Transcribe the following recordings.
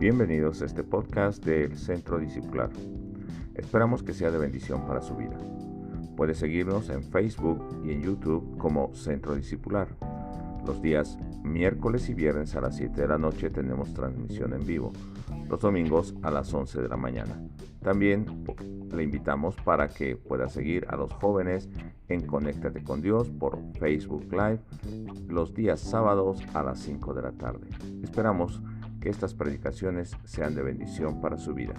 Bienvenidos a este podcast del Centro Discipular. Esperamos que sea de bendición para su vida. Puede seguirnos en Facebook y en YouTube como Centro Discipular. Los días miércoles y viernes a las 7 de la noche tenemos transmisión en vivo. Los domingos a las 11 de la mañana. También le invitamos para que pueda seguir a los jóvenes en Conéctate con Dios por Facebook Live los días sábados a las 5 de la tarde. Esperamos que estas predicaciones sean de bendición para su vida.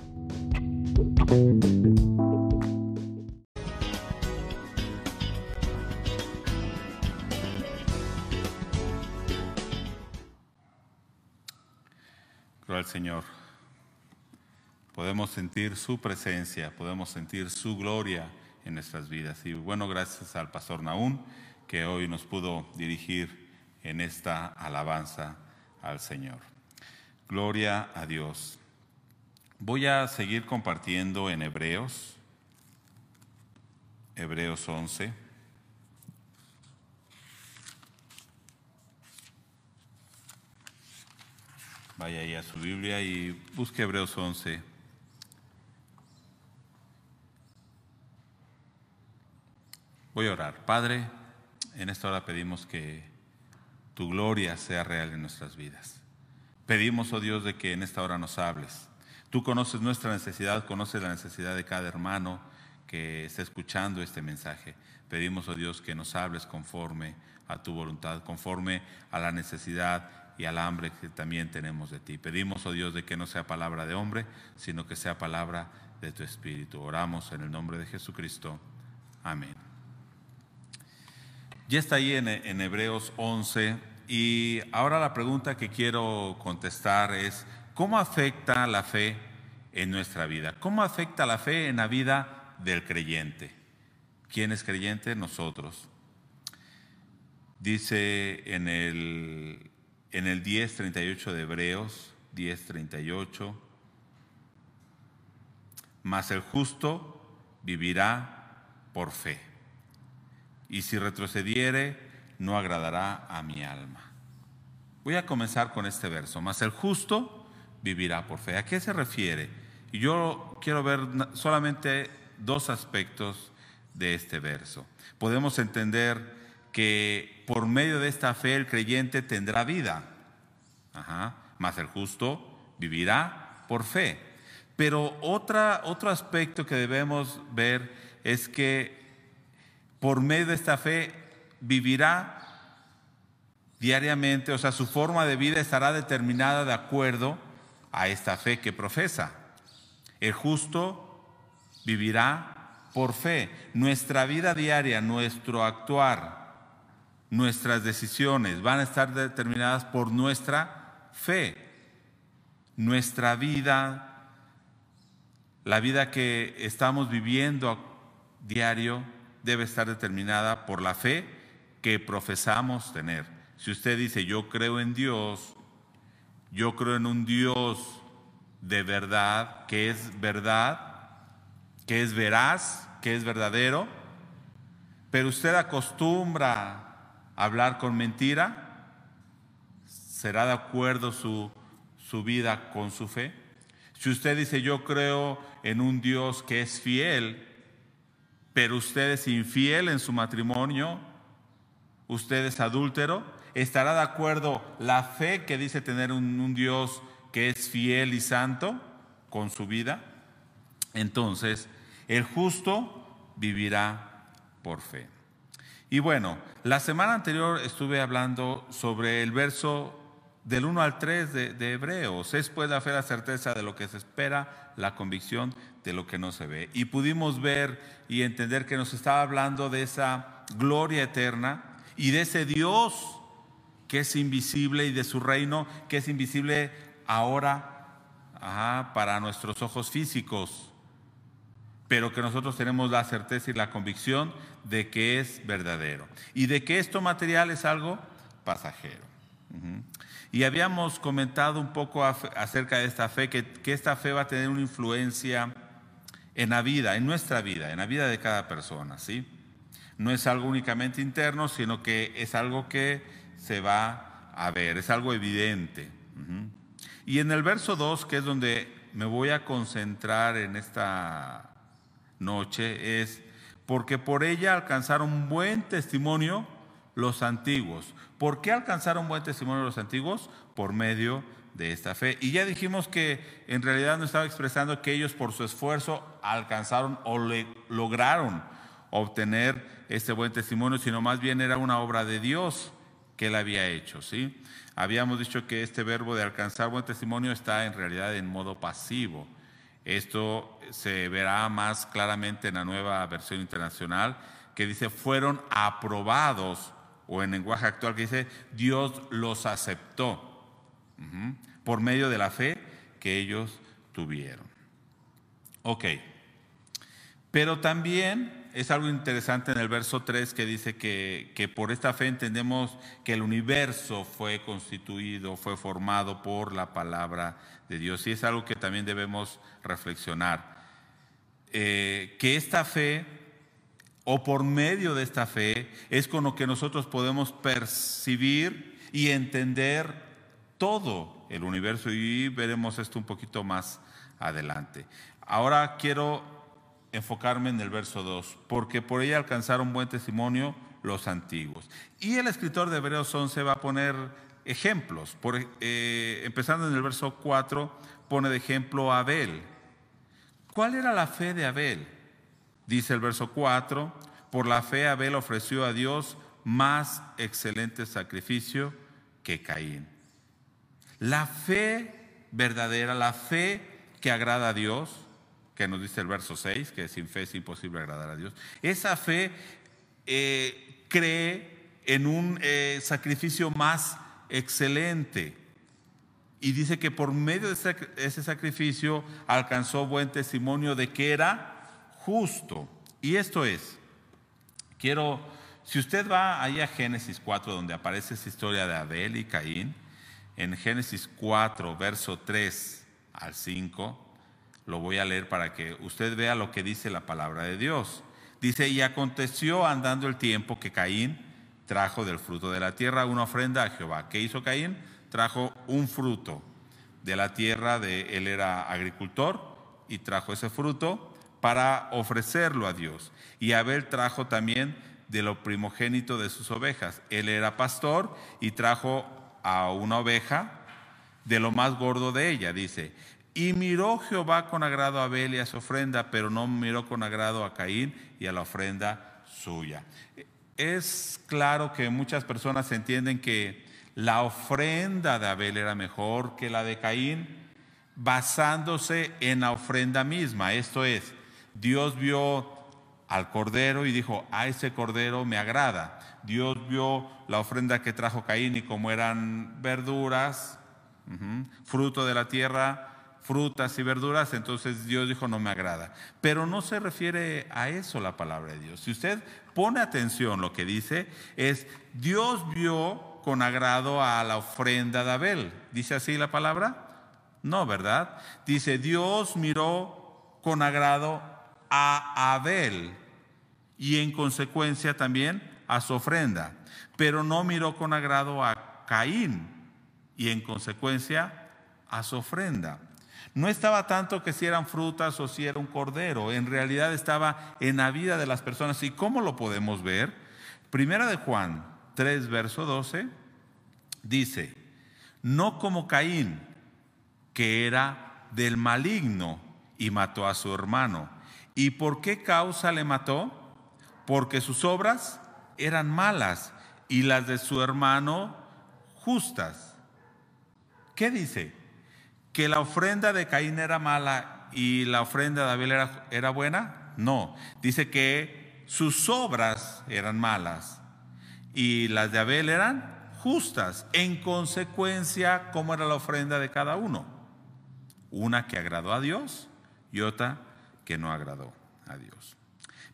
Gloria al Señor. Podemos sentir su presencia, podemos sentir su gloria en nuestras vidas. Y bueno, gracias al pastor Naún que hoy nos pudo dirigir en esta alabanza al Señor. Gloria a Dios. Voy a seguir compartiendo en Hebreos, Hebreos 11. Vaya ahí a su Biblia y busque Hebreos 11. Voy a orar. Padre, en esta hora pedimos que tu gloria sea real en nuestras vidas. Pedimos, oh Dios, de que en esta hora nos hables. Tú conoces nuestra necesidad, conoces la necesidad de cada hermano que está escuchando este mensaje. Pedimos, oh Dios, que nos hables conforme a tu voluntad, conforme a la necesidad y al hambre que también tenemos de ti. Pedimos, oh Dios, de que no sea palabra de hombre, sino que sea palabra de tu Espíritu. Oramos en el nombre de Jesucristo. Amén. Ya está ahí en, en Hebreos 11 y ahora la pregunta que quiero contestar es, ¿cómo afecta la fe en nuestra vida? ¿Cómo afecta la fe en la vida del creyente? ¿Quién es creyente? Nosotros. Dice en el, en el 10.38 de Hebreos, 10.38, mas el justo vivirá por fe. Y si retrocediere, no agradará a mi alma. Voy a comenzar con este verso. Mas el justo vivirá por fe. ¿A qué se refiere? Yo quiero ver solamente dos aspectos de este verso. Podemos entender que por medio de esta fe el creyente tendrá vida. Mas el justo vivirá por fe. Pero otro aspecto que debemos ver es que por medio de esta fe vivirá diariamente, o sea, su forma de vida estará determinada de acuerdo a esta fe que profesa. El justo vivirá por fe. Nuestra vida diaria, nuestro actuar, nuestras decisiones van a estar determinadas por nuestra fe. Nuestra vida, la vida que estamos viviendo diario, debe estar determinada por la fe que profesamos tener. Si usted dice, yo creo en Dios, yo creo en un Dios de verdad, que es verdad, que es veraz, que es verdadero, pero usted acostumbra a hablar con mentira, ¿será de acuerdo su, su vida con su fe? Si usted dice, yo creo en un Dios que es fiel, pero usted es infiel en su matrimonio, usted es adúltero, ¿Estará de acuerdo la fe que dice tener un, Dios que es fiel y santo con su vida? Entonces, el justo vivirá por fe. Y bueno, la semana anterior estuve hablando sobre el verso del 1 al 3 de, de, Hebreos. Es pues la fe la certeza de lo que se espera, la convicción de lo que no se ve. Y pudimos ver y entender que nos estaba hablando de esa gloria eterna y de ese Dios que es invisible y de su reino que es invisible ahora para nuestros ojos físicos, pero que nosotros tenemos la certeza y la convicción de que es verdadero y de que esto material es algo pasajero. Y habíamos comentado un poco acerca de esta fe, que, que esta fe va a tener una influencia en la vida, en nuestra vida, en la vida de cada persona, ¿sí? No es algo únicamente interno, sino que es algo que se va a ver, es algo evidente. Y en el verso 2, que es donde me voy a concentrar en esta noche, es porque por ella alcanzaron buen testimonio los antiguos. ¿Por qué alcanzaron buen testimonio los antiguos? Por medio de esta fe. Y ya dijimos que en realidad no estaba expresando que ellos por su esfuerzo alcanzaron o le lograron obtener este buen testimonio, sino más bien era una obra de Dios que él había hecho, ¿sí? Habíamos dicho que este verbo de alcanzar buen testimonio está en realidad en modo pasivo. Esto se verá más claramente en la nueva versión internacional que dice fueron aprobados o en lenguaje actual que dice Dios los aceptó por medio de la fe que ellos tuvieron. Ok, pero también es algo interesante en el verso 3 que dice que, que, por esta fe entendemos que el universo fue constituido, fue formado por la palabra de Dios. Y es algo que también debemos reflexionar. Eh, que esta fe, o por medio de esta fe, es con lo que nosotros podemos percibir y entender todo el universo. Y veremos esto un poquito más adelante. Ahora quiero enfocarme en el verso 2, porque por ella alcanzaron buen testimonio los antiguos. Y el escritor de Hebreos 11 va a poner ejemplos. Por, eh, empezando en el verso 4, pone de ejemplo a Abel. ¿Cuál era la fe de Abel? Dice el verso 4, por la fe Abel ofreció a Dios más excelente sacrificio que Caín. La fe verdadera, la fe que agrada a Dios, que nos dice el verso 6, que sin fe es imposible agradar a Dios. Esa fe eh, cree en un eh, sacrificio más excelente. Y dice que por medio de ese, sacrificio alcanzó buen testimonio de que era justo. Y esto es, quiero, si usted va ahí a Génesis 4, donde aparece esa historia de Abel y Caín, en Génesis 4, verso 3 al 5, lo voy a leer para que usted vea lo que dice la palabra de Dios. Dice, y aconteció andando el tiempo que Caín trajo del fruto de la tierra una ofrenda a Jehová. ¿Qué hizo Caín? Trajo un fruto de la tierra, de, él era agricultor y trajo ese fruto para ofrecerlo a Dios. Y Abel trajo también de lo primogénito de sus ovejas. Él era pastor y trajo a una oveja de lo más gordo de ella, dice. Y miró Jehová con agrado a Abel y a su ofrenda, pero no miró con agrado a Caín y a la ofrenda suya. Es claro que muchas personas entienden que la ofrenda de Abel era mejor que la de Caín, basándose en la ofrenda misma. Esto es, Dios vio al cordero y dijo, a ese cordero me agrada. Dios vio la ofrenda que trajo Caín y como eran verduras, fruto de la tierra, frutas y verduras, entonces Dios dijo no me agrada. Pero no se refiere a eso la palabra de Dios. Si usted pone atención, lo que dice es, Dios vio con agrado a la ofrenda de Abel. ¿Dice así la palabra? No, ¿verdad? Dice, Dios miró con agrado a Abel y en consecuencia también a su ofrenda, pero no miró con agrado a Caín y en consecuencia a su ofrenda. No estaba tanto que si eran frutas o si era un cordero, en realidad estaba en la vida de las personas. ¿Y cómo lo podemos ver? Primera de Juan 3, verso 12, dice, no como Caín, que era del maligno y mató a su hermano. ¿Y por qué causa le mató? Porque sus obras eran malas y las de su hermano justas. ¿Qué dice? Que la ofrenda de Caín era mala y la ofrenda de Abel era, era buena? No, dice que sus obras eran malas y las de Abel eran justas. En consecuencia, ¿cómo era la ofrenda de cada uno? Una que agradó a Dios y otra que no agradó a Dios.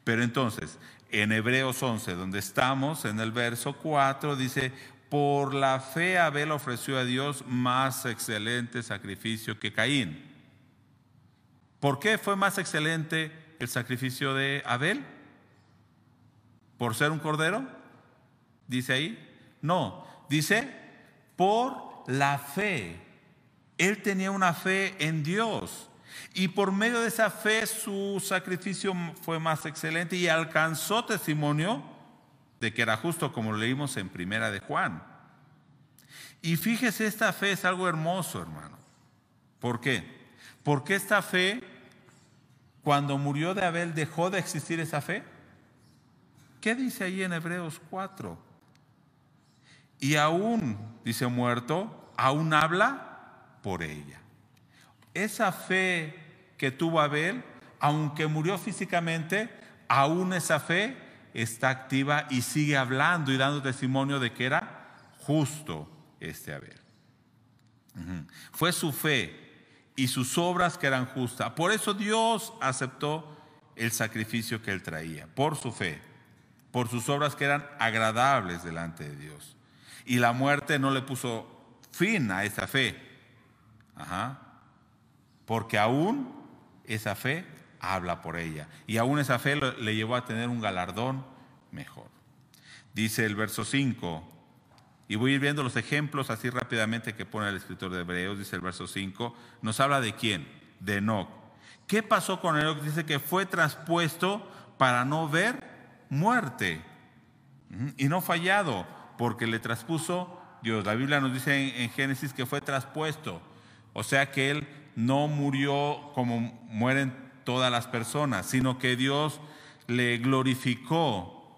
Pero entonces, en Hebreos 11, donde estamos, en el verso 4, dice, por la fe Abel ofreció a Dios más excelente sacrificio que Caín. ¿Por qué fue más excelente el sacrificio de Abel? ¿Por ser un cordero? Dice ahí. No, dice por la fe. Él tenía una fe en Dios. Y por medio de esa fe su sacrificio fue más excelente y alcanzó testimonio de que era justo, como leímos en Primera de Juan. Y fíjese, esta fe es algo hermoso, hermano. ¿Por qué? Porque esta fe, cuando murió de Abel, dejó de existir esa fe. ¿Qué dice ahí en Hebreos 4? Y aún, dice muerto, aún habla por ella. Esa fe que tuvo Abel, aunque murió físicamente, aún esa fe está activa y sigue hablando y dando testimonio de que era justo este Abel. Fue su fe y sus obras que eran justas. Por eso Dios aceptó el sacrificio que él traía, por su fe, por sus obras que eran agradables delante de Dios. Y la muerte no le puso fin a esa fe. Porque aún esa fe habla por ella. Y aún esa fe le llevó a tener un galardón mejor. Dice el verso 5, y voy a ir viendo los ejemplos así rápidamente que pone el escritor de Hebreos, dice el verso 5, nos habla de quién, de Enoch. ¿Qué pasó con Enoch? Dice que fue traspuesto para no ver muerte. Y no fallado, porque le traspuso Dios. La Biblia nos dice en Génesis que fue traspuesto. O sea que él no murió como mueren todas las personas, sino que Dios le glorificó,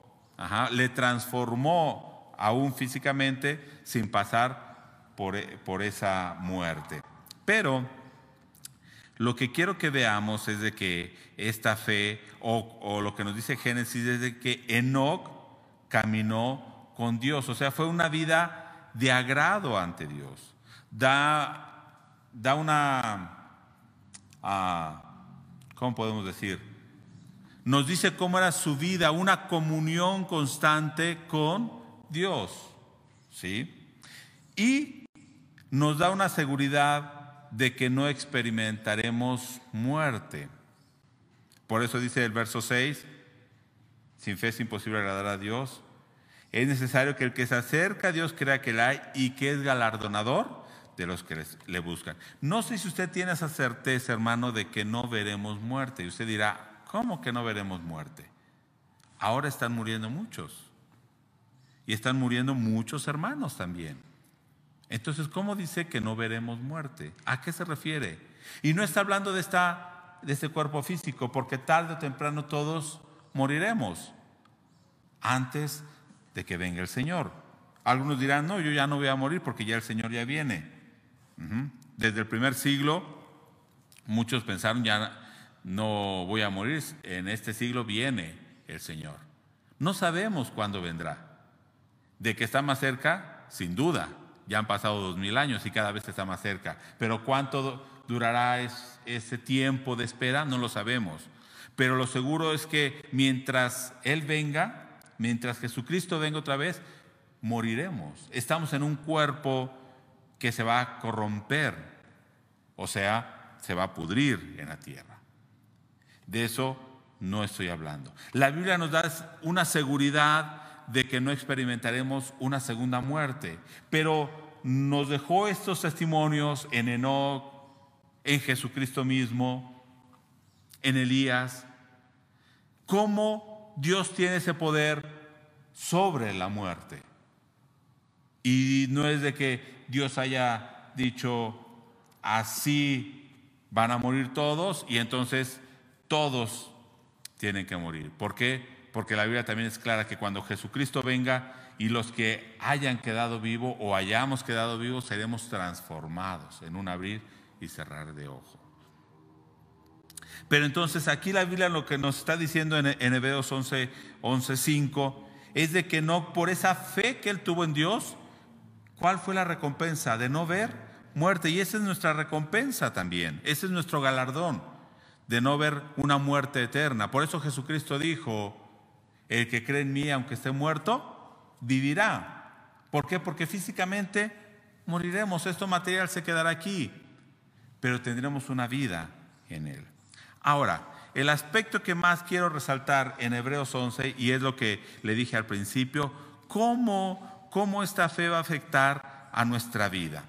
le transformó aún físicamente sin pasar por, por esa muerte. Pero lo que quiero que veamos es de que esta fe, o, lo que nos dice Génesis, es de que Enoch caminó con Dios. O sea, fue una vida de agrado ante Dios. Da da una, uh, ¿cómo podemos decir? Nos dice cómo era su vida, una comunión constante con Dios, ¿sí? Y nos da una seguridad de que no experimentaremos muerte. Por eso dice el verso 6, sin fe es imposible agradar a Dios. Es necesario que el que se acerca a Dios crea que la hay y que es galardonador de los que le buscan. No sé si usted tiene esa certeza, hermano, de que no veremos muerte. Y usted dirá, ¿cómo que no veremos muerte? Ahora están muriendo muchos. Y están muriendo muchos hermanos también. Entonces, ¿cómo dice que no veremos muerte? ¿A qué se refiere? Y no está hablando de, esta, de este cuerpo físico, porque tarde o temprano todos moriremos antes de que venga el Señor. Algunos dirán, no, yo ya no voy a morir porque ya el Señor ya viene. Desde el primer siglo, muchos pensaron, ya no voy a morir, en este siglo viene el Señor. No sabemos cuándo vendrá. De que está más cerca, sin duda. Ya han pasado dos mil años y cada vez está más cerca. Pero cuánto durará ese tiempo de espera, no lo sabemos. Pero lo seguro es que mientras Él venga, mientras Jesucristo venga otra vez, moriremos. Estamos en un cuerpo que se va a corromper, o sea, se va a pudrir en la tierra. De eso no estoy hablando. La Biblia nos da una seguridad de que no experimentaremos una segunda muerte, pero nos dejó estos testimonios en Enoch, en Jesucristo mismo, en Elías, cómo Dios tiene ese poder sobre la muerte. Y no es de que Dios haya dicho, así van a morir todos y entonces todos tienen que morir. ¿Por qué? Porque la Biblia también es clara que cuando Jesucristo venga y los que hayan quedado vivos o hayamos quedado vivos seremos transformados en un abrir y cerrar de ojos. Pero entonces aquí la Biblia lo que nos está diciendo en, en Hebreos 11, 11, 5 es de que no por esa fe que él tuvo en Dios, ¿Cuál fue la recompensa? De no ver muerte. Y esa es nuestra recompensa también. Ese es nuestro galardón de no ver una muerte eterna. Por eso Jesucristo dijo, el que cree en mí, aunque esté muerto, vivirá. ¿Por qué? Porque físicamente moriremos. Esto material se quedará aquí, pero tendremos una vida en él. Ahora, el aspecto que más quiero resaltar en Hebreos 11, y es lo que le dije al principio, cómo cómo esta fe va a afectar a nuestra vida.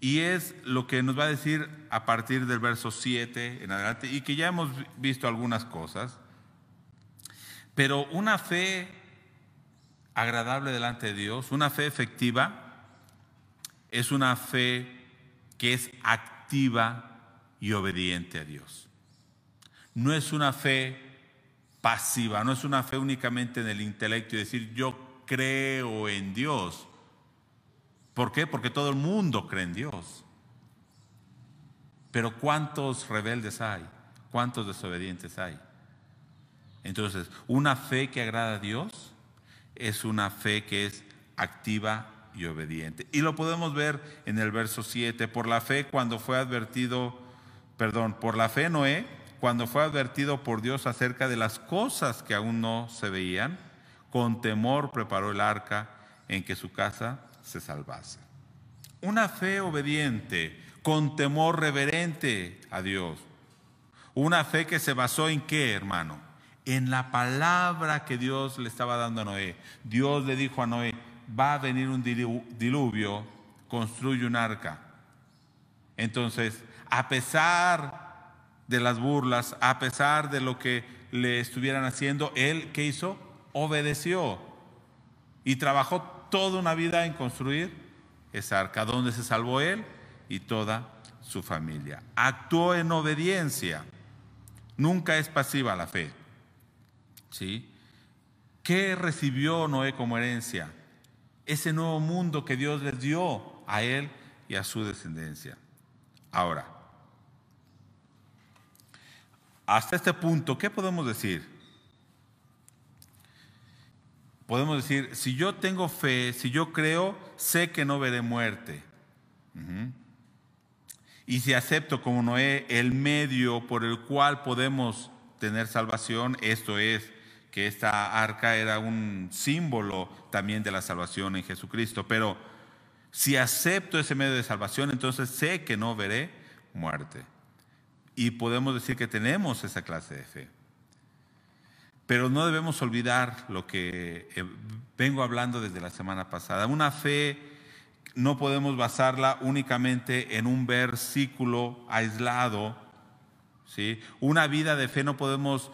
Y es lo que nos va a decir a partir del verso 7 en adelante, y que ya hemos visto algunas cosas. Pero una fe agradable delante de Dios, una fe efectiva, es una fe que es activa y obediente a Dios. No es una fe pasiva, no es una fe únicamente en el intelecto y decir yo creo en Dios. ¿Por qué? Porque todo el mundo cree en Dios. Pero ¿cuántos rebeldes hay? ¿Cuántos desobedientes hay? Entonces, una fe que agrada a Dios es una fe que es activa y obediente. Y lo podemos ver en el verso 7. Por la fe cuando fue advertido, perdón, por la fe Noé, cuando fue advertido por Dios acerca de las cosas que aún no se veían, con temor preparó el arca en que su casa se salvase. Una fe obediente, con temor reverente a Dios. Una fe que se basó en qué, hermano? En la palabra que Dios le estaba dando a Noé. Dios le dijo a Noé, va a venir un diluvio, construye un arca. Entonces, a pesar de las burlas, a pesar de lo que le estuvieran haciendo, él, ¿qué hizo? Obedeció y trabajó toda una vida en construir esa arca, donde se salvó él y toda su familia. Actuó en obediencia, nunca es pasiva la fe. ¿Sí? ¿Qué recibió Noé como herencia? Ese nuevo mundo que Dios les dio a él y a su descendencia. Ahora, hasta este punto, ¿qué podemos decir? Podemos decir, si yo tengo fe, si yo creo, sé que no veré muerte. Y si acepto como Noé el medio por el cual podemos tener salvación, esto es, que esta arca era un símbolo también de la salvación en Jesucristo. Pero si acepto ese medio de salvación, entonces sé que no veré muerte y podemos decir que tenemos esa clase de fe. Pero no debemos olvidar lo que eh, vengo hablando desde la semana pasada. Una fe no podemos basarla únicamente en un versículo aislado. ¿sí? Una vida de fe no podemos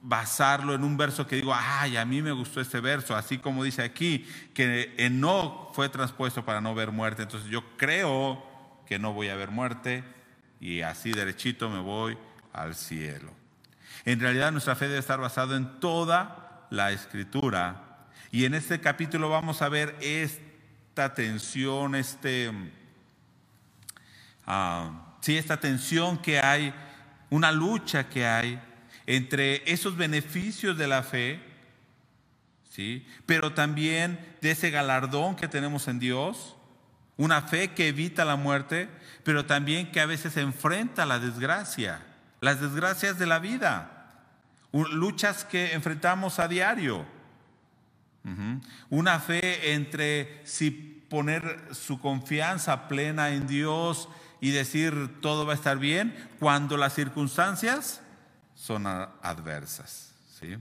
basarlo en un verso que digo, ay, a mí me gustó este verso, así como dice aquí, que no fue transpuesto para no ver muerte. Entonces yo creo que no voy a ver muerte, y así derechito me voy al cielo. En realidad nuestra fe debe estar basada en toda la escritura. Y en este capítulo vamos a ver esta tensión, este, ah, sí, esta tensión que hay, una lucha que hay entre esos beneficios de la fe, ¿sí? pero también de ese galardón que tenemos en Dios una fe que evita la muerte, pero también que a veces enfrenta la desgracia, las desgracias de la vida, luchas que enfrentamos a diario. Una fe entre si poner su confianza plena en Dios y decir todo va a estar bien cuando las circunstancias son adversas. ¿sí?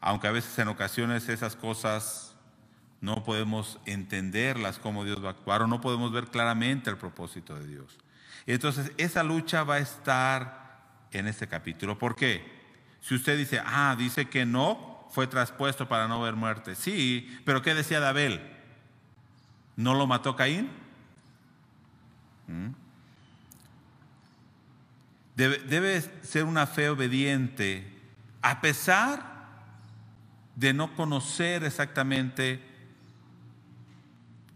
Aunque a veces en ocasiones esas cosas no podemos entenderlas como Dios va a actuar o no podemos ver claramente el propósito de Dios. entonces esa lucha va a estar en este capítulo. ¿Por qué? Si usted dice, ah, dice que no fue traspuesto para no ver muerte. Sí, pero ¿qué decía de Abel? ¿No lo mató Caín? ¿Mm? Debe, debe ser una fe obediente a pesar de no conocer exactamente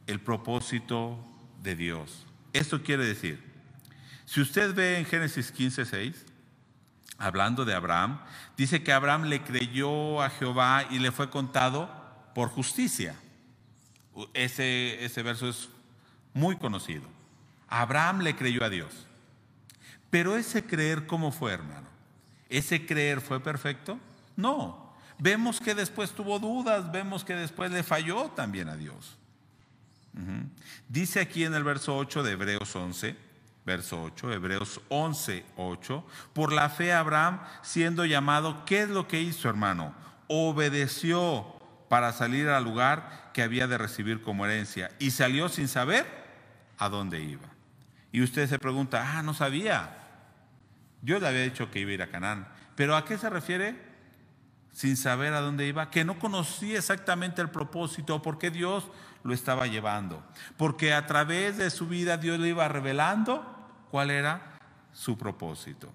el propósito de Dios. Esto quiere decir, si usted ve en Génesis 15, 6, hablando de Abraham, dice que Abraham le creyó a Jehová y le fue contado por justicia. Ese, ese verso es muy conocido. Abraham le creyó a Dios. Pero ese creer, ¿cómo fue, hermano? ¿Ese creer fue perfecto? No. Vemos que después tuvo dudas, vemos que después le falló también a Dios. Dice aquí en el verso 8 de Hebreos 11, verso 8, Hebreos 11, 8, por la fe Abraham siendo llamado, ¿qué es lo que hizo hermano? Obedeció para salir al lugar que había de recibir como herencia y salió sin saber a dónde iba. Y usted se pregunta, ah, no sabía. Yo le había dicho que iba a ir a Canaán. ¿Pero a qué se refiere? Sin saber a dónde iba, que no conocía exactamente el propósito, por qué Dios lo estaba llevando. Porque a través de su vida Dios le iba revelando cuál era su propósito.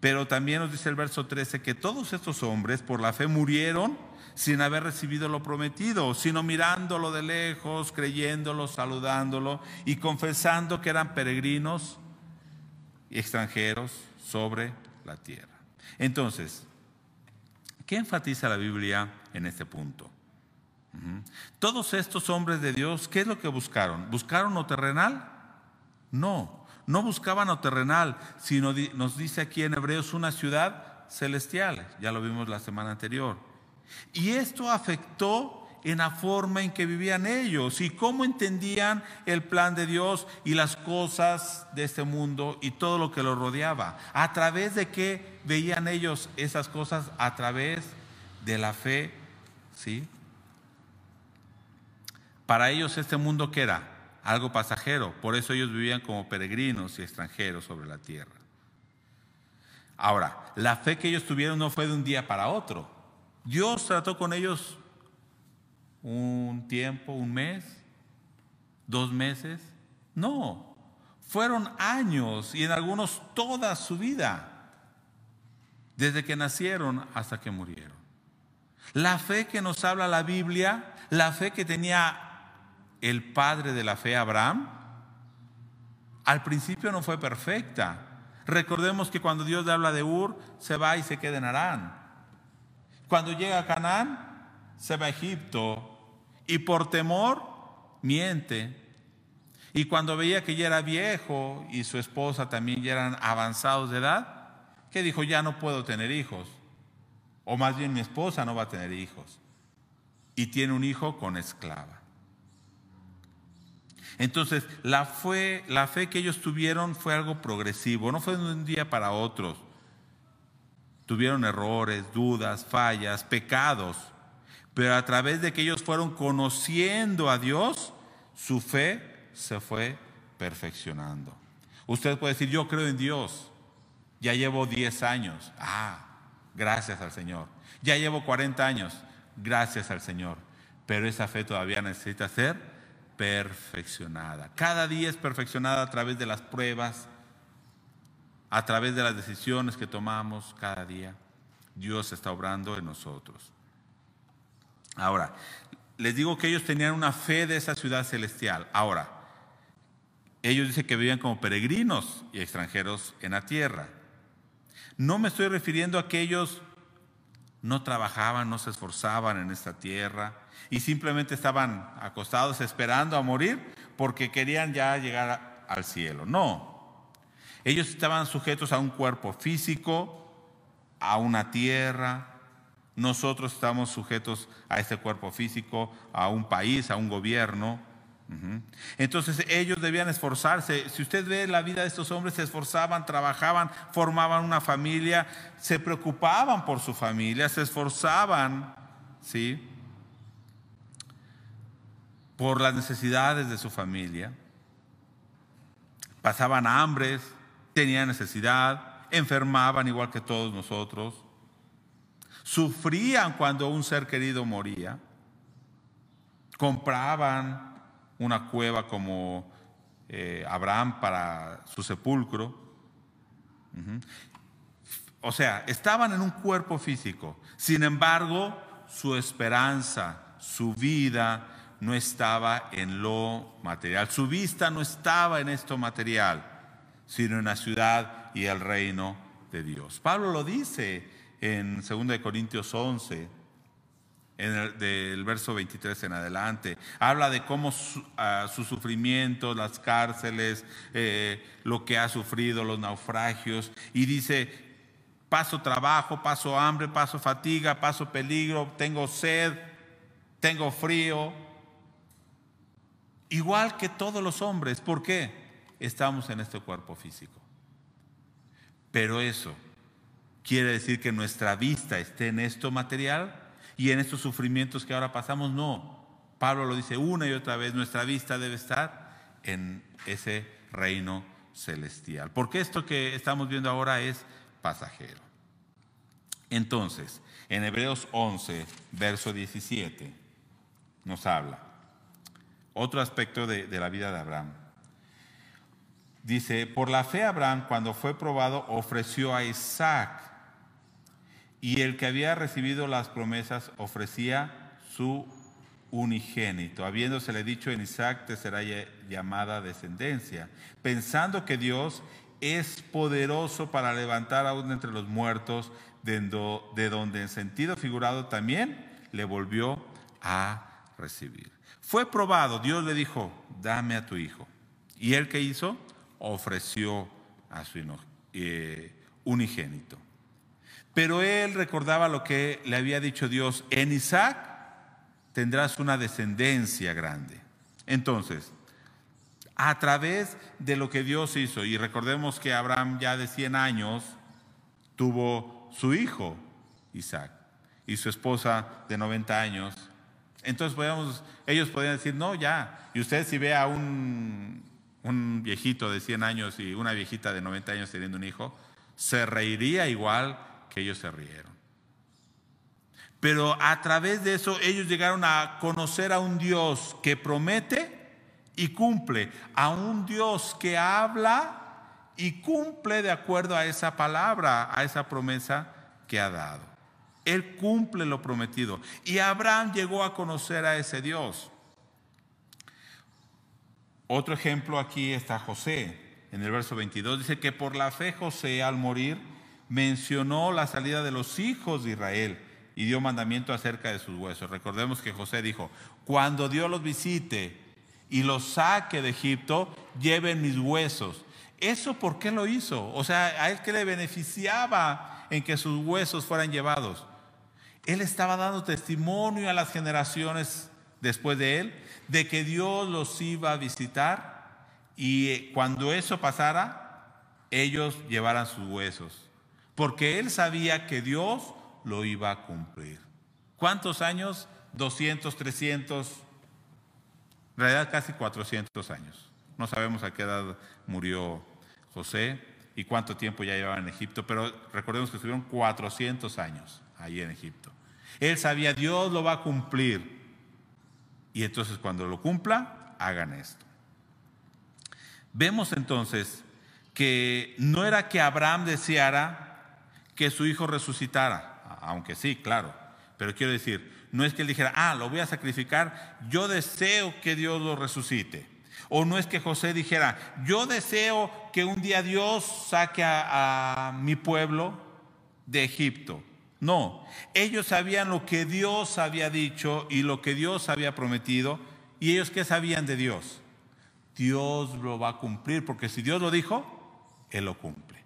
Pero también nos dice el verso 13 que todos estos hombres por la fe murieron sin haber recibido lo prometido, sino mirándolo de lejos, creyéndolo, saludándolo y confesando que eran peregrinos y extranjeros sobre la tierra. Entonces, ¿qué enfatiza la Biblia en este punto? Todos estos hombres de Dios, ¿qué es lo que buscaron? ¿Buscaron lo terrenal? No, no buscaban lo terrenal, sino nos dice aquí en Hebreos una ciudad celestial, ya lo vimos la semana anterior. Y esto afectó en la forma en que vivían ellos y cómo entendían el plan de Dios y las cosas de este mundo y todo lo que los rodeaba. ¿A través de qué veían ellos esas cosas? A través de la fe, ¿sí? Para ellos este mundo que era algo pasajero, por eso ellos vivían como peregrinos y extranjeros sobre la tierra. Ahora, la fe que ellos tuvieron no fue de un día para otro. Dios trató con ellos un tiempo, un mes, dos meses. No, fueron años y en algunos toda su vida, desde que nacieron hasta que murieron. La fe que nos habla la Biblia, la fe que tenía el padre de la fe, Abraham, al principio no fue perfecta. Recordemos que cuando Dios le habla de Ur, se va y se queda en Arán. Cuando llega a Canaán, se va a Egipto y por temor miente. Y cuando veía que ya era viejo y su esposa también ya eran avanzados de edad, que dijo, ya no puedo tener hijos. O más bien mi esposa no va a tener hijos. Y tiene un hijo con esclava. Entonces, la fe, la fe que ellos tuvieron fue algo progresivo, no fue de un día para otro. Tuvieron errores, dudas, fallas, pecados, pero a través de que ellos fueron conociendo a Dios, su fe se fue perfeccionando. Usted puede decir, yo creo en Dios, ya llevo 10 años, ah, gracias al Señor. Ya llevo 40 años, gracias al Señor. Pero esa fe todavía necesita ser perfeccionada. Cada día es perfeccionada a través de las pruebas, a través de las decisiones que tomamos cada día. Dios está obrando en nosotros. Ahora, les digo que ellos tenían una fe de esa ciudad celestial. Ahora, ellos dicen que vivían como peregrinos y extranjeros en la tierra. No me estoy refiriendo a que ellos no trabajaban, no se esforzaban en esta tierra, y simplemente estaban acostados esperando a morir porque querían ya llegar al cielo. No, ellos estaban sujetos a un cuerpo físico, a una tierra. Nosotros estamos sujetos a este cuerpo físico, a un país, a un gobierno. Entonces ellos debían esforzarse. Si usted ve la vida de estos hombres, se esforzaban, trabajaban, formaban una familia, se preocupaban por su familia, se esforzaban, ¿sí? Por las necesidades de su familia, pasaban hambres, tenían necesidad, enfermaban igual que todos nosotros, sufrían cuando un ser querido moría, compraban una cueva como eh, Abraham para su sepulcro. O sea, estaban en un cuerpo físico, sin embargo, su esperanza, su vida, no estaba en lo material. Su vista no estaba en esto material, sino en la ciudad y el reino de Dios. Pablo lo dice en 2 Corintios 11, en el, del verso 23 en adelante. Habla de cómo su, ah, sufrimiento, las cárceles, eh, lo que ha sufrido, los naufragios, y dice, paso trabajo, paso hambre, paso fatiga, paso peligro, tengo sed, tengo frío, igual que todos los hombres. ¿Por qué? Estamos en este cuerpo físico. Pero eso quiere decir que nuestra vista esté en esto material y en estos sufrimientos que ahora pasamos. No. Pablo lo dice una y otra vez, nuestra vista debe estar en ese reino celestial. Porque esto que estamos viendo ahora es pasajero. Entonces, en Hebreos 11, verso 17, nos habla otro aspecto de, la vida de Abraham. Dice, por la fe Abraham, cuando fue probado, ofreció a Isaac. Y el que había recibido las promesas ofrecía su unigénito, habiéndosele dicho en Isaac te será llamada descendencia, pensando que Dios es poderoso para levantar aún entre los muertos, de donde en sentido figurado también le volvió a recibir. Fue probado, Dios le dijo, dame a tu hijo. ¿Y él qué hizo? Ofreció a su eh, unigénito. Pero él recordaba lo que le había dicho Dios, en Isaac tendrás una descendencia grande. Entonces, a través de lo que Dios hizo, y recordemos que Abraham ya de 100 años tuvo su hijo, Isaac, y su esposa de 90 años. Entonces ellos podrían decir, no, ya, y usted si ve a un, un viejito de 100 años y una viejita de 90 años teniendo un hijo, se reiría igual que ellos se rieron. Pero a través de eso ellos llegaron a conocer a un Dios que promete y cumple, a un Dios que habla y cumple de acuerdo a esa palabra, a esa promesa que ha dado. Él cumple lo prometido. Y Abraham llegó a conocer a ese Dios. Otro ejemplo aquí está José. En el verso 22 dice que por la fe José al morir mencionó la salida de los hijos de Israel y dio mandamiento acerca de sus huesos. Recordemos que José dijo, cuando Dios los visite y los saque de Egipto, lleven mis huesos. ¿Eso por qué lo hizo? O sea, ¿a él qué le beneficiaba en que sus huesos fueran llevados? Él estaba dando testimonio a las generaciones después de él de que Dios los iba a visitar y cuando eso pasara, ellos llevaran sus huesos porque él sabía que Dios lo iba a cumplir. ¿Cuántos años? 200, 300, en realidad casi 400 años. No sabemos a qué edad murió José y cuánto tiempo ya llevaba en Egipto, pero recordemos que estuvieron 400 años ahí en Egipto. Él sabía, Dios lo va a cumplir. Y entonces cuando lo cumpla, hagan esto. Vemos entonces que no era que Abraham deseara que su hijo resucitara, aunque sí, claro, pero quiero decir, no es que él dijera, ah, lo voy a sacrificar, yo deseo que Dios lo resucite. O no es que José dijera, yo deseo que un día Dios saque a, mi pueblo de Egipto. No, ellos sabían lo que Dios había dicho y lo que Dios había prometido. ¿Y ellos qué sabían de Dios? Dios lo va a cumplir, porque si Dios lo dijo, Él lo cumple.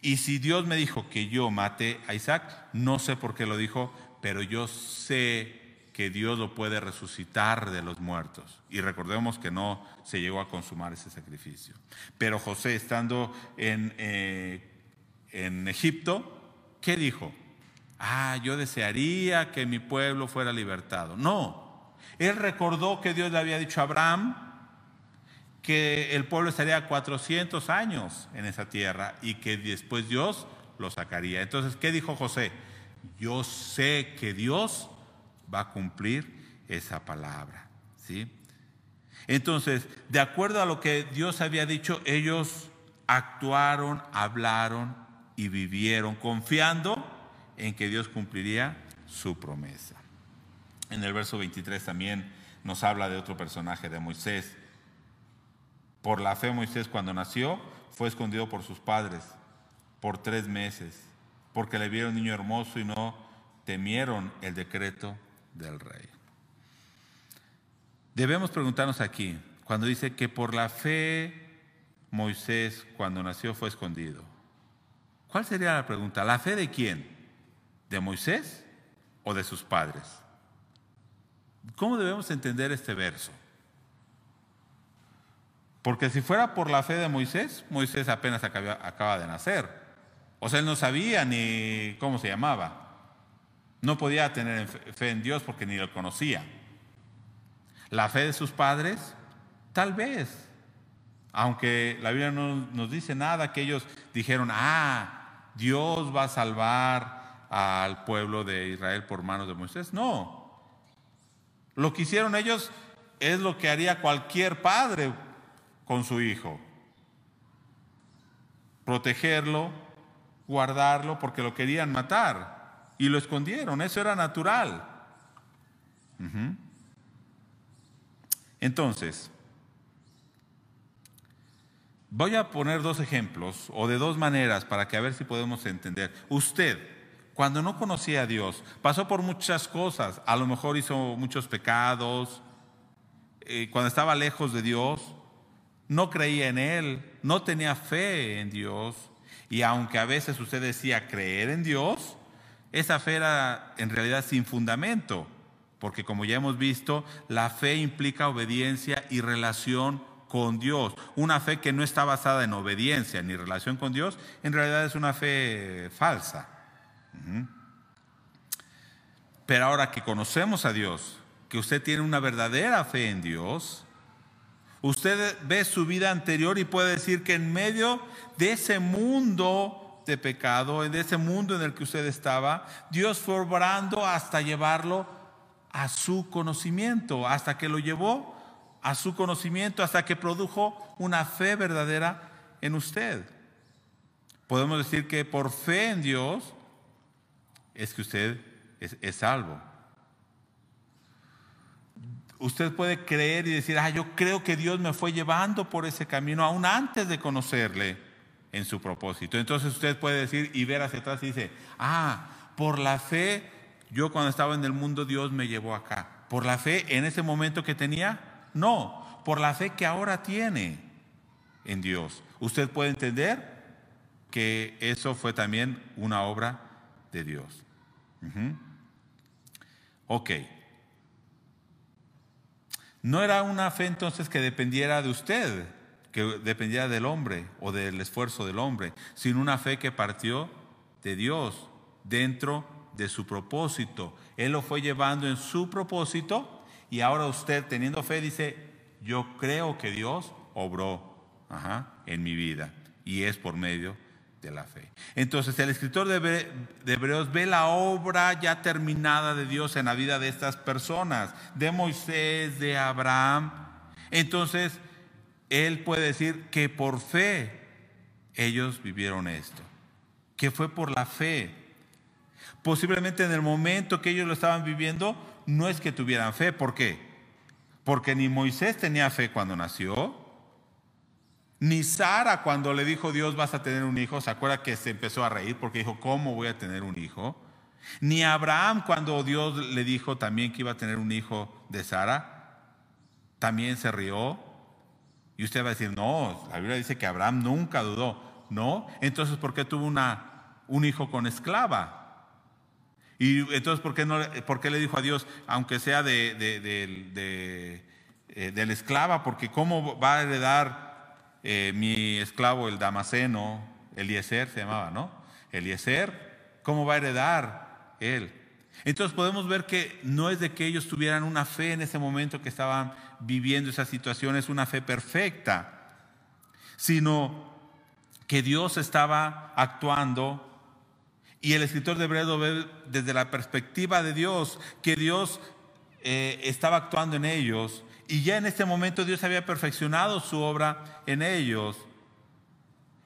Y si Dios me dijo que yo mate a Isaac, no sé por qué lo dijo, pero yo sé que Dios lo puede resucitar de los muertos. Y recordemos que no se llegó a consumar ese sacrificio. Pero José, estando en, eh, en Egipto, ¿qué dijo? Ah, yo desearía que mi pueblo fuera libertado. No, él recordó que Dios le había dicho a Abraham, que el pueblo estaría 400 años en esa tierra y que después Dios lo sacaría. Entonces, ¿qué dijo José? Yo sé que Dios va a cumplir esa palabra, ¿sí? Entonces, de acuerdo a lo que Dios había dicho, ellos actuaron, hablaron y vivieron confiando en que Dios cumpliría su promesa. En el verso 23 también nos habla de otro personaje de Moisés, por la fe Moisés cuando nació fue escondido por sus padres por tres meses, porque le vieron niño hermoso y no temieron el decreto del rey. Debemos preguntarnos aquí, cuando dice que por la fe Moisés cuando nació fue escondido. ¿Cuál sería la pregunta? ¿La fe de quién? ¿De Moisés o de sus padres? ¿Cómo debemos entender este verso? Porque si fuera por la fe de Moisés, Moisés apenas acaba, de nacer. O sea, él no sabía ni cómo se llamaba. No podía tener fe en Dios porque ni lo conocía. La fe de sus padres, tal vez. Aunque la Biblia no nos dice nada que ellos dijeron, ah, Dios va a salvar al pueblo de Israel por manos de Moisés. No. Lo que hicieron ellos es lo que haría cualquier padre con su hijo. Protegerlo, guardarlo, porque lo querían matar. Y lo escondieron, eso era natural. Entonces, voy a poner dos ejemplos o de dos maneras para que a ver si podemos entender. Usted, cuando no conocía a Dios, pasó por muchas cosas, a lo mejor hizo muchos pecados, eh, cuando estaba lejos de Dios, no creía en Él, no tenía fe en Dios, y aunque a veces usted decía creer en Dios, esa fe era en realidad sin fundamento, porque como ya hemos visto, la fe implica obediencia y relación con Dios. Una fe que no está basada en obediencia ni relación con Dios, en realidad es una fe falsa. Pero ahora que conocemos a Dios, que usted tiene una verdadera fe en Dios, usted ve su vida anterior y puede decir que en medio de ese mundo de pecado, de ese mundo en el que usted estaba, Dios fue obrando hasta llevarlo a su conocimiento, hasta que lo llevó a su conocimiento, hasta que produjo una fe verdadera en usted. Podemos decir que por fe en Dios es que usted es, es salvo usted puede creer y decir, ah, yo creo que Dios me fue llevando por ese camino aún antes de conocerle en su propósito. Entonces usted puede decir y ver hacia atrás y dice, ah, por la fe, yo cuando estaba en el mundo Dios me llevó acá. ¿Por la fe en ese momento que tenía? No, por la fe que ahora tiene en Dios. Usted puede entender que eso fue también una obra de Dios. Ok. No era una fe entonces que dependiera de usted, que dependiera del hombre o del esfuerzo del hombre, sino una fe que partió de Dios dentro de su propósito. Él lo fue llevando en su propósito y ahora usted teniendo fe dice, yo creo que Dios obró en mi vida y es por medio de la fe. Entonces el escritor de Hebreos ve la obra ya terminada de Dios en la vida de estas personas, de Moisés, de Abraham. Entonces él puede decir que por fe ellos vivieron esto, que fue por la fe. Posiblemente en el momento que ellos lo estaban viviendo, no es que tuvieran fe. ¿Por qué? Porque ni Moisés tenía fe cuando nació, ni Sara cuando le dijo Dios vas a tener un hijo, se acuerda que se empezó a reír porque dijo, ¿cómo voy a tener un hijo? Ni Abraham cuando Dios le dijo también que iba a tener un hijo de Sara, también se rió. Y usted va a decir, no, la Biblia dice que Abraham nunca dudó. No, entonces ¿por qué tuvo una, un hijo con esclava? Y entonces ¿por qué, no, por qué le dijo a Dios, aunque sea de, eh, la esclava, porque cómo va a heredar eh, mi esclavo, el Damaseno, Eliezer se llamaba, ¿no? Eliezer, ¿cómo va a heredar él? Entonces podemos ver que no es de que ellos tuvieran una fe en ese momento que estaban viviendo esa situación, es una fe perfecta, sino que Dios estaba actuando y el escritor de Hebreos ve desde la perspectiva de Dios, que Dios eh, estaba actuando en ellos y ya en este momento Dios había perfeccionado su obra en ellos.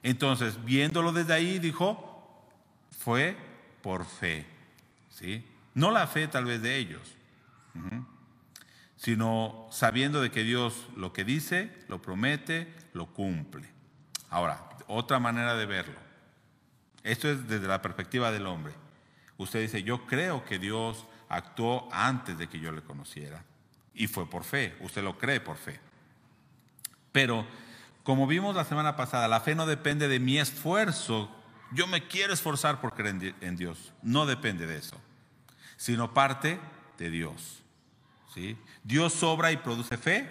Entonces, viéndolo desde ahí, dijo, fue por fe. ¿sí? No la fe tal vez de ellos, sino sabiendo de que Dios lo que dice, lo promete, lo cumple. Ahora, otra manera de verlo. Esto es desde la perspectiva del hombre. Usted dice, yo creo que Dios actuó antes de que yo le conociera. Y fue por fe, usted lo cree por fe. Pero, como vimos la semana pasada, la fe no depende de mi esfuerzo. Yo me quiero esforzar por creer en Dios. No depende de eso, sino parte de Dios. ¿sí? Dios obra y produce fe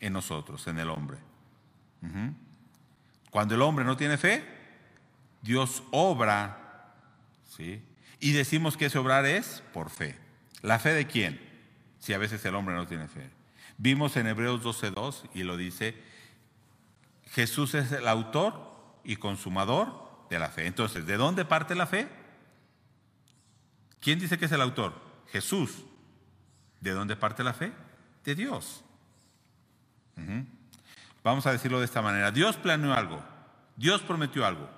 en nosotros, en el hombre. Cuando el hombre no tiene fe, Dios obra, ¿sí? Y decimos que ese obrar es por fe. ¿La fe de quién? si a veces el hombre no tiene fe. Vimos en Hebreos 12.2 y lo dice, Jesús es el autor y consumador de la fe. Entonces, ¿de dónde parte la fe? ¿Quién dice que es el autor? Jesús. ¿De dónde parte la fe? De Dios. Vamos a decirlo de esta manera. Dios planeó algo. Dios prometió algo.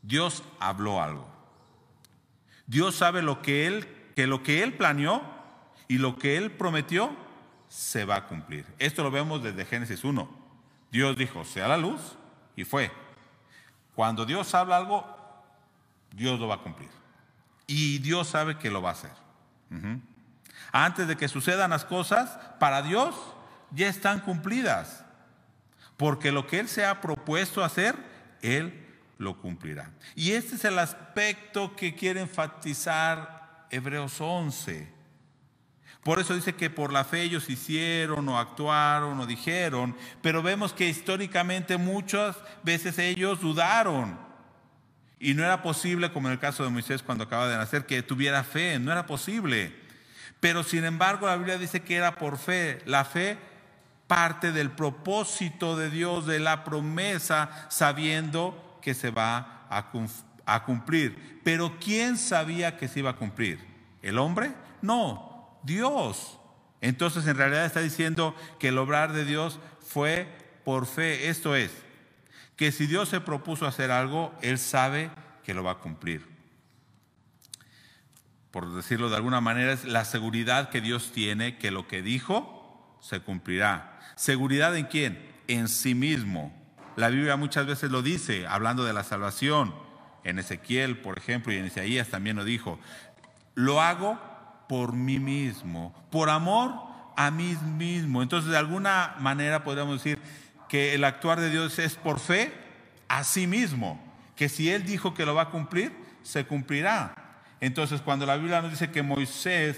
Dios habló algo. Dios sabe lo que él que lo que él planeó y lo que él prometió se va a cumplir. Esto lo vemos desde Génesis 1. Dios dijo, sea la luz y fue. Cuando Dios habla algo, Dios lo va a cumplir. Y Dios sabe que lo va a hacer. Antes de que sucedan las cosas, para Dios ya están cumplidas. Porque lo que Él se ha propuesto hacer, Él lo cumplirá. Y este es el aspecto que quiere enfatizar Hebreos 11. Por eso dice que por la fe ellos hicieron o actuaron o dijeron, pero vemos que históricamente muchas veces ellos dudaron. Y no era posible, como en el caso de Moisés cuando acaba de nacer, que tuviera fe, no era posible. Pero sin embargo la Biblia dice que era por fe. La fe parte del propósito de Dios, de la promesa, sabiendo que se va a cumplir. Pero ¿quién sabía que se iba a cumplir? ¿El hombre? No, Dios. Entonces en realidad está diciendo que el obrar de Dios fue por fe. Esto es, que si Dios se propuso hacer algo, Él sabe que lo va a cumplir. Por decirlo de alguna manera, es la seguridad que Dios tiene que lo que dijo se cumplirá. ¿Seguridad en quién? En sí mismo. La Biblia muchas veces lo dice, hablando de la salvación. En Ezequiel, por ejemplo, y en Isaías también lo dijo. Lo hago por mí mismo, por amor a mí mismo. Entonces, de alguna manera podríamos decir que el actuar de Dios es por fe a sí mismo, que si Él dijo que lo va a cumplir, se cumplirá. Entonces, cuando la Biblia nos dice que Moisés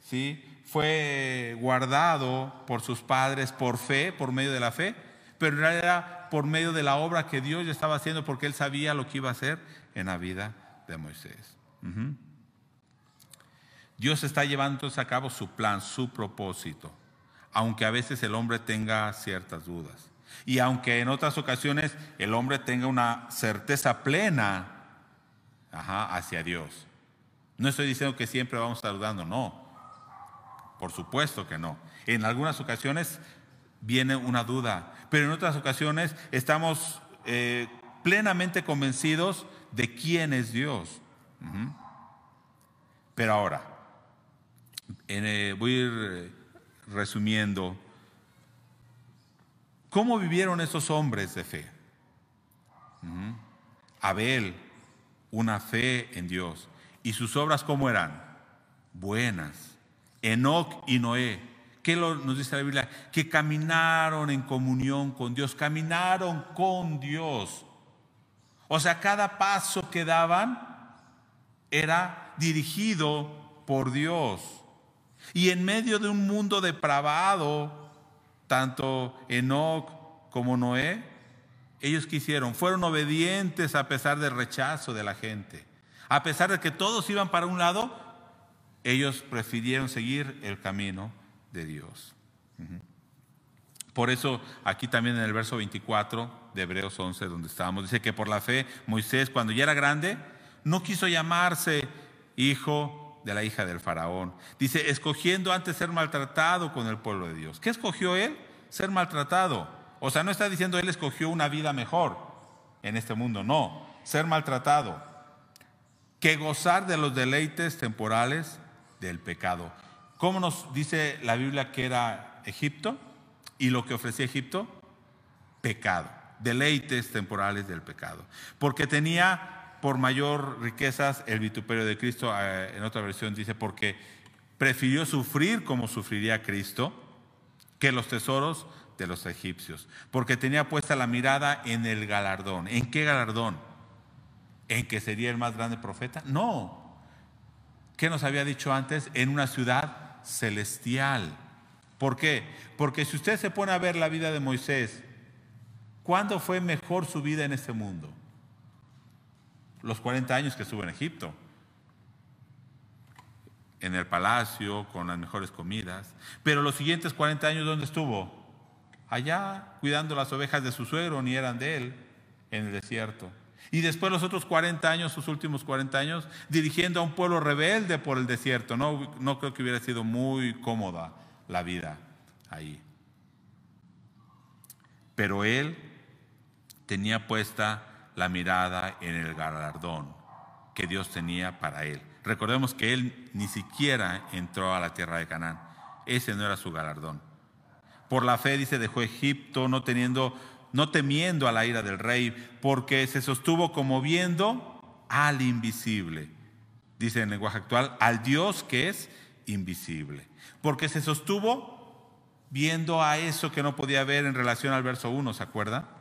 ¿sí? fue guardado por sus padres por fe, por medio de la fe, pero en realidad era por medio de la obra que Dios ya estaba haciendo porque Él sabía lo que iba a hacer en la vida de Moisés. Dios está llevando entonces a cabo su plan, su propósito, aunque a veces el hombre tenga ciertas dudas. Y aunque en otras ocasiones el hombre tenga una certeza plena hacia Dios. No estoy diciendo que siempre vamos dudando, no. Por supuesto que no. En algunas ocasiones viene una duda, pero en otras ocasiones estamos eh, plenamente convencidos de quién es Dios. Pero ahora, eh, voy a ir eh, resumiendo. ¿Cómo vivieron esos hombres de fe? Abel, una fe en Dios. ¿Y sus obras cómo eran? Buenas. Enoc y Noé. ¿Qué nos dice la Biblia? Que caminaron en comunión con Dios, caminaron con Dios. O sea, cada paso que daban era dirigido por Dios. Y en medio de un mundo depravado, tanto Enoch como Noé, ellos quisieron, fueron obedientes a pesar del rechazo de la gente. A pesar de que todos iban para un lado, ellos prefirieron seguir el camino de Dios. Por eso aquí también en el verso 24 de Hebreos 11, donde estábamos, dice que por la fe Moisés, cuando ya era grande, no quiso llamarse hijo de la hija del faraón. Dice, escogiendo antes ser maltratado con el pueblo de Dios. ¿Qué escogió él? Ser maltratado. O sea, no está diciendo él escogió una vida mejor en este mundo, no, ser maltratado. Que gozar de los deleites temporales del pecado. ¿Cómo nos dice la Biblia que era Egipto? Y lo que ofrecía Egipto, pecado, deleites temporales del pecado. Porque tenía por mayor riquezas el vituperio de Cristo, eh, en otra versión dice, porque prefirió sufrir como sufriría Cristo que los tesoros de los egipcios, porque tenía puesta la mirada en el galardón. ¿En qué galardón? ¿En que sería el más grande profeta? No. ¿Qué nos había dicho antes? En una ciudad celestial. ¿Por qué? Porque si usted se pone a ver la vida de Moisés, ¿cuándo fue mejor su vida en este mundo? Los 40 años que estuvo en Egipto. En el palacio, con las mejores comidas. Pero los siguientes 40 años, ¿dónde estuvo? allá cuidando las ovejas de su suegro, ni eran de él, en el desierto. Y después los otros 40 años, sus últimos 40 años, dirigiendo a un pueblo rebelde por el desierto. No, no creo que hubiera sido muy cómoda la vida ahí. Pero él tenía puesta la mirada en el galardón que Dios tenía para él. Recordemos que él ni siquiera entró a la tierra de Canaán. Ese no era su galardón. Por la fe, dice, dejó Egipto, no teniendo, no temiendo a la ira del rey, porque se sostuvo como viendo al invisible. Dice en lenguaje actual, al Dios que es invisible. Porque se sostuvo viendo a eso que no podía ver en relación al verso 1, ¿se acuerda?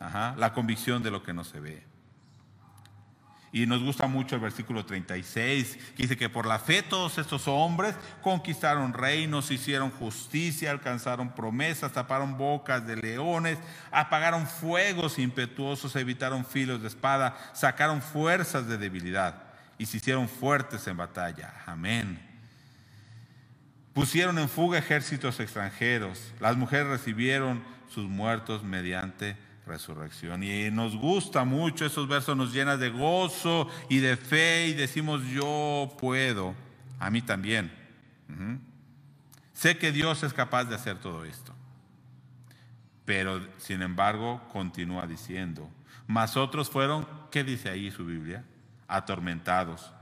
Ajá, la convicción de lo que no se ve. Y nos gusta mucho el versículo 36, que dice que por la fe todos estos hombres conquistaron reinos, hicieron justicia, alcanzaron promesas, taparon bocas de leones, apagaron fuegos impetuosos, evitaron filos de espada, sacaron fuerzas de debilidad y se hicieron fuertes en batalla. Amén. Pusieron en fuga ejércitos extranjeros, las mujeres recibieron sus muertos mediante resurrección. Y nos gusta mucho, esos versos nos llenan de gozo y de fe y decimos, yo puedo. A mí también. Sé que Dios es capaz de hacer todo esto. Pero, sin embargo, continúa diciendo, mas otros fueron, ¿qué dice ahí su Biblia? Atormentados,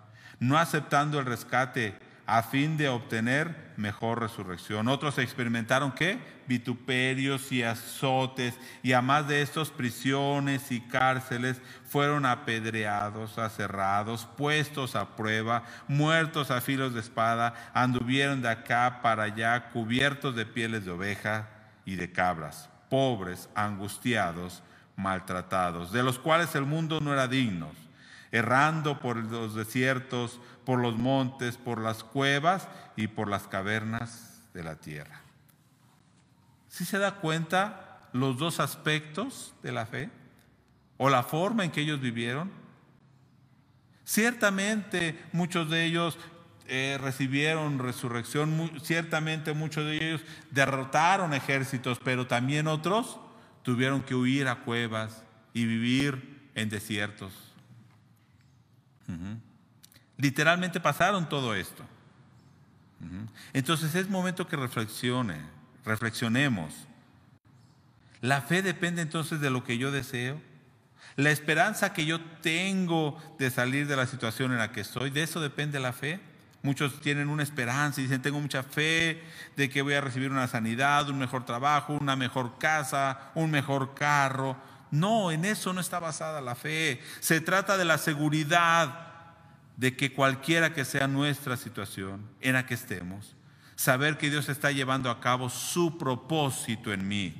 no aceptando el rescate a fin de obtener mejor resurrección. Otros experimentaron qué? Vituperios y azotes, y a más de estos prisiones y cárceles fueron apedreados, aserrados, puestos a prueba, muertos a filos de espada, anduvieron de acá para allá cubiertos de pieles de oveja y de cabras, pobres, angustiados, maltratados, de los cuales el mundo no era digno errando por los desiertos, por los montes, por las cuevas y por las cavernas de la tierra. ¿Sí se da cuenta los dos aspectos de la fe? ¿O la forma en que ellos vivieron? Ciertamente muchos de ellos eh, recibieron resurrección, ciertamente muchos de ellos derrotaron ejércitos, pero también otros tuvieron que huir a cuevas y vivir en desiertos. Literalmente pasaron todo esto. Entonces es momento que reflexione, reflexionemos. La fe depende entonces de lo que yo deseo. La esperanza que yo tengo de salir de la situación en la que estoy, de eso depende la fe. Muchos tienen una esperanza y dicen, tengo mucha fe de que voy a recibir una sanidad, un mejor trabajo, una mejor casa, un mejor carro. No, en eso no está basada la fe. Se trata de la seguridad de que cualquiera que sea nuestra situación en la que estemos, saber que Dios está llevando a cabo su propósito en mí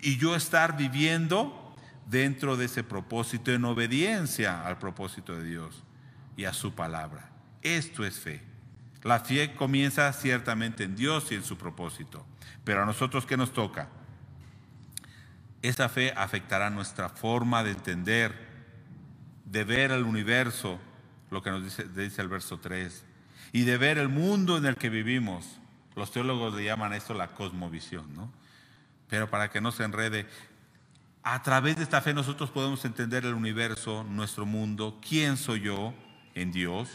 y yo estar viviendo dentro de ese propósito en obediencia al propósito de Dios y a su palabra. Esto es fe. La fe comienza ciertamente en Dios y en su propósito, pero a nosotros ¿qué nos toca? Esa fe afectará nuestra forma de entender, de ver el universo, lo que nos dice, dice el verso 3, y de ver el mundo en el que vivimos. Los teólogos le llaman esto la cosmovisión, ¿no? Pero para que no se enrede, a través de esta fe nosotros podemos entender el universo, nuestro mundo, quién soy yo en Dios.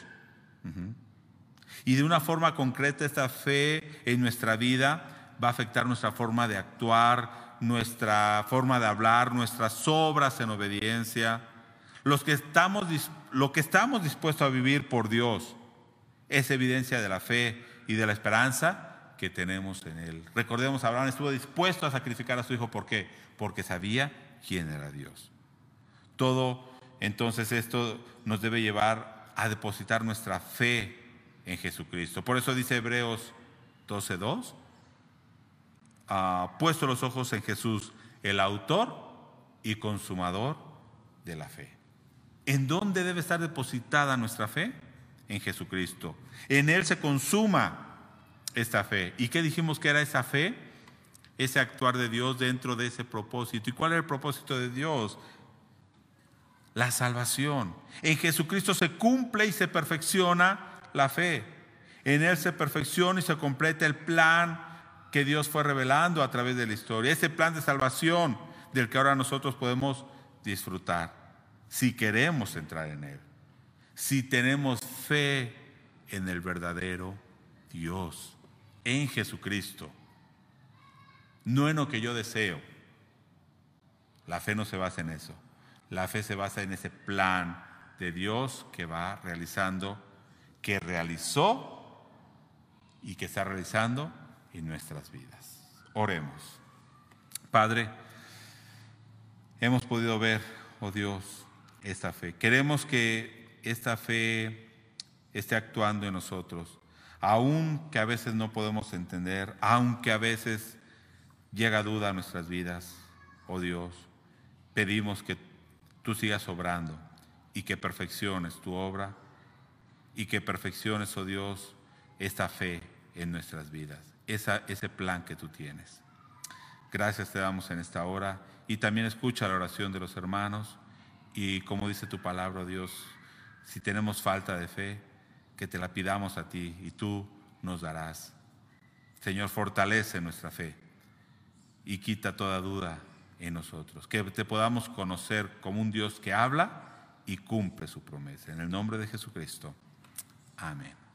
Y de una forma concreta esta fe en nuestra vida va a afectar nuestra forma de actuar, nuestra forma de hablar, nuestras obras en obediencia. Que estamos lo que estamos dispuestos a vivir por Dios es evidencia de la fe y de la esperanza que tenemos en Él. Recordemos, Abraham estuvo dispuesto a sacrificar a su hijo. ¿Por qué? Porque sabía quién era Dios. Todo, entonces, esto nos debe llevar a depositar nuestra fe en Jesucristo. Por eso dice Hebreos 12.2, ah, puesto los ojos en Jesús, el autor y consumador de la fe. ¿En dónde debe estar depositada nuestra fe? En Jesucristo. En Él se consuma esta fe. ¿Y qué dijimos que era esa fe? Ese actuar de Dios dentro de ese propósito. ¿Y cuál es el propósito de Dios? La salvación. En Jesucristo se cumple y se perfecciona la fe. En Él se perfecciona y se completa el plan que Dios fue revelando a través de la historia, ese plan de salvación del que ahora nosotros podemos disfrutar, si queremos entrar en él, si tenemos fe en el verdadero Dios, en Jesucristo, no en lo que yo deseo. La fe no se basa en eso. La fe se basa en ese plan de Dios que va realizando, que realizó y que está realizando en nuestras vidas. Oremos. Padre, hemos podido ver, oh Dios, esta fe. Queremos que esta fe esté actuando en nosotros, aun que a veces no podemos entender, aunque a veces llega duda a nuestras vidas, oh Dios, pedimos que tú sigas obrando y que perfecciones tu obra y que perfecciones, oh Dios, esta fe en nuestras vidas, esa, ese plan que tú tienes. Gracias te damos en esta hora y también escucha la oración de los hermanos y como dice tu palabra, Dios, si tenemos falta de fe, que te la pidamos a ti y tú nos darás. Señor, fortalece nuestra fe y quita toda duda en nosotros. Que te podamos conocer como un Dios que habla y cumple su promesa. En el nombre de Jesucristo. Amén.